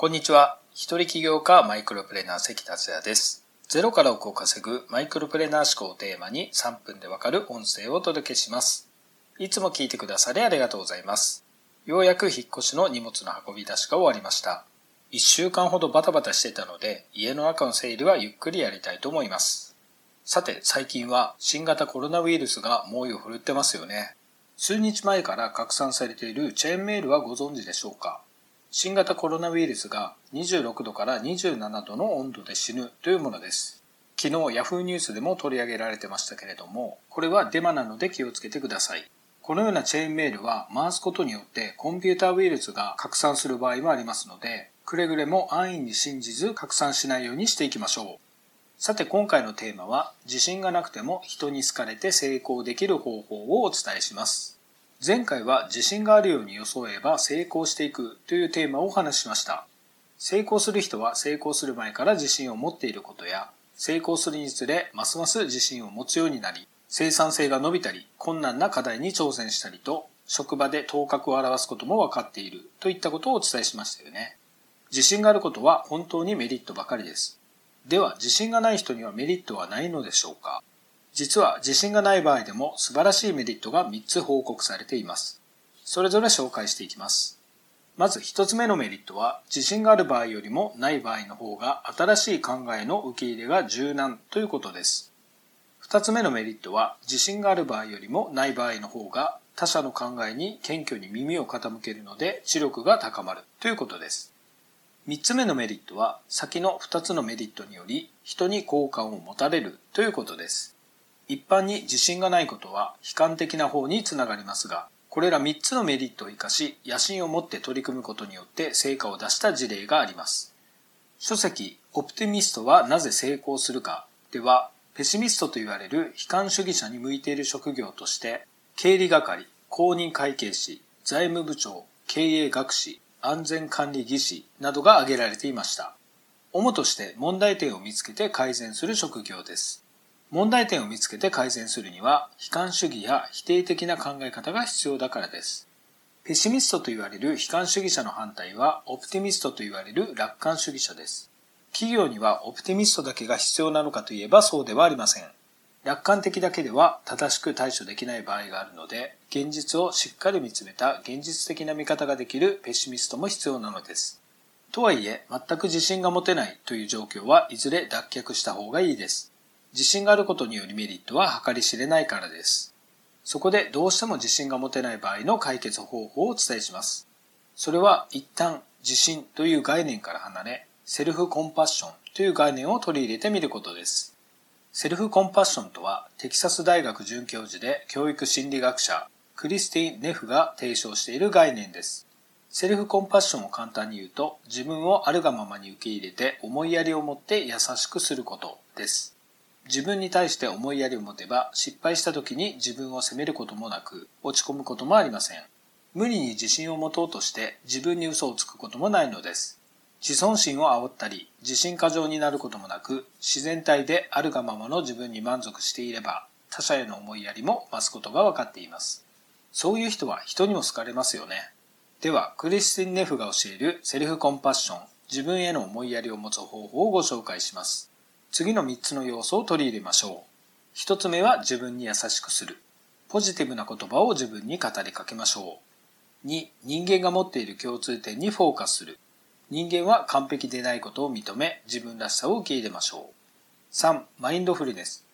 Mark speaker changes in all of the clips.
Speaker 1: こんにちは。一人起業家マイクロプレーナー関達也です。ゼロから億を稼ぐマイクロプレーナー思考をテーマに3分でわかる音声をお届けします。いつも聞いてくださりありがとうございます。ようやく引っ越しの荷物の運び出しが終わりました。1週間ほどバタバタしてたので、家の中の整理はゆっくりやりたいと思います。さて、最近は新型コロナウイルスが猛威を振るってますよね。数日前から拡散されているチェーンメールはご存知でしょうか？新型コロナウイルスが26度から27度の温度で死ぬというものです。昨日 Yahoo ニュースでも取り上げられてましたけれども、これはデマなので気をつけてください。このようなチェーンメールは回すことによってコンピューターウイルスが拡散する場合もありますので、くれぐれも安易に信じず拡散しないようにしていきましょう。さて今回のテーマは自信がなくても人に好かれて成功できる方法をお伝えします。前回は自信があるように装えば成功していくというテーマをお話ししました。成功する人は成功する前から自信を持っていることや成功するにつれますます自信を持つようになり生産性が伸びたり困難な課題に挑戦したりと職場で頭角を現すことも分かっているといったことをお伝えしましたよね。自信があることは本当にメリットばかりです。では自信がない人にはメリットはないのでしょうか？実は自信がない場合でも素晴らしいメリットが3つ報告されています。それぞれ紹介していきます。まず1つ目のメリットは自信がある場合よりもない場合の方が新しい考えの受け入れが柔軟ということです。2つ目のメリットは自信がある場合よりもない場合の方が他者の考えに謙虚に耳を傾けるので知力が高まるということです。3つ目のメリットは先の2つのメリットにより人に好感を持たれるということです。一般に自信がないことは悲観的な方につながりますが、これら3つのメリットを生かし、野心を持って取り組むことによって成果を出した事例があります。書籍、オプティミストはなぜ成功するかでは、ペシミストと言われる悲観主義者に向いている職業として、経理係、公認会計士、財務部長、経営学士、安全管理技師などが挙げられていました。主として問題点を見つけて改善する職業です。問題点を見つけて改善するには悲観主義や否定的な考え方が必要だからです。ペシミストと言われる悲観主義者の反対はオプティミストと言われる楽観主義者です。企業にはオプティミストだけが必要なのかといえばそうではありません。楽観的だけでは正しく対処できない場合があるので、現実をしっかり見つめた現実的な見方ができるペシミストも必要なのです。とはいえ、全く自信が持てないという状況はいずれ脱却した方がいいです。自信があることによるメリットは計り知れないからです。そこでどうしても自信が持てない場合の解決方法をお伝えします。それは一旦自信という概念から離れ、セルフコンパッションという概念を取り入れてみることです。セルフコンパッションとはテキサス大学准教授で教育心理学者クリスティン・ネフが提唱している概念です。セルフコンパッションを簡単に言うと自分をあるがままに受け入れて思いやりを持って優しくすることです。自分に対して思いやりを持てば失敗した時に自分を責めることもなく落ち込むこともありません。無理に自信を持とうとして自分に嘘をつくこともないのです。自尊心を煽ったり自信過剰になることもなく自然体であるがままの自分に満足していれば他者への思いやりも増すことが分かっています。そういう人は人にも好かれますよね。では、クリスティン・ネフが教えるセルフコンパッション、自分への思いやりを持つ方法をご紹介します。次の3つの要素を取り入れましょう。1つ目は自分に優しくする。ポジティブな言葉を自分に語りかけましょう。2、人間が持っている共通点にフォーカスする。人間は完璧でないことを認め、自分らしさを受け入れましょう。3、マインドフルネス。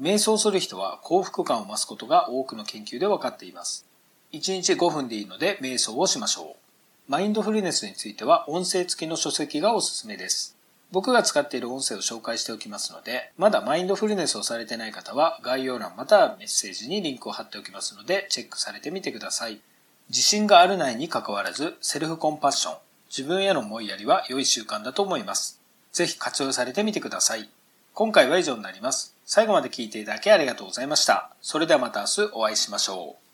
Speaker 1: 瞑想する人は幸福感を増すことが多くの研究で分かっています。1日5分でいいので瞑想をしましょう。マインドフルネスについては音声付きの書籍がおすすめです。僕が使っている音声を紹介しておきますので、まだマインドフルネスをされてない方は概要欄またはメッセージにリンクを貼っておきますのでチェックされてみてください。自信があるないに関わらずセルフコンパッション、自分への思いやりは良い習慣だと思います。ぜひ活用されてみてください。今回は以上になります。最後まで聞いていただきありがとうございました。それではまた明日お会いしましょう。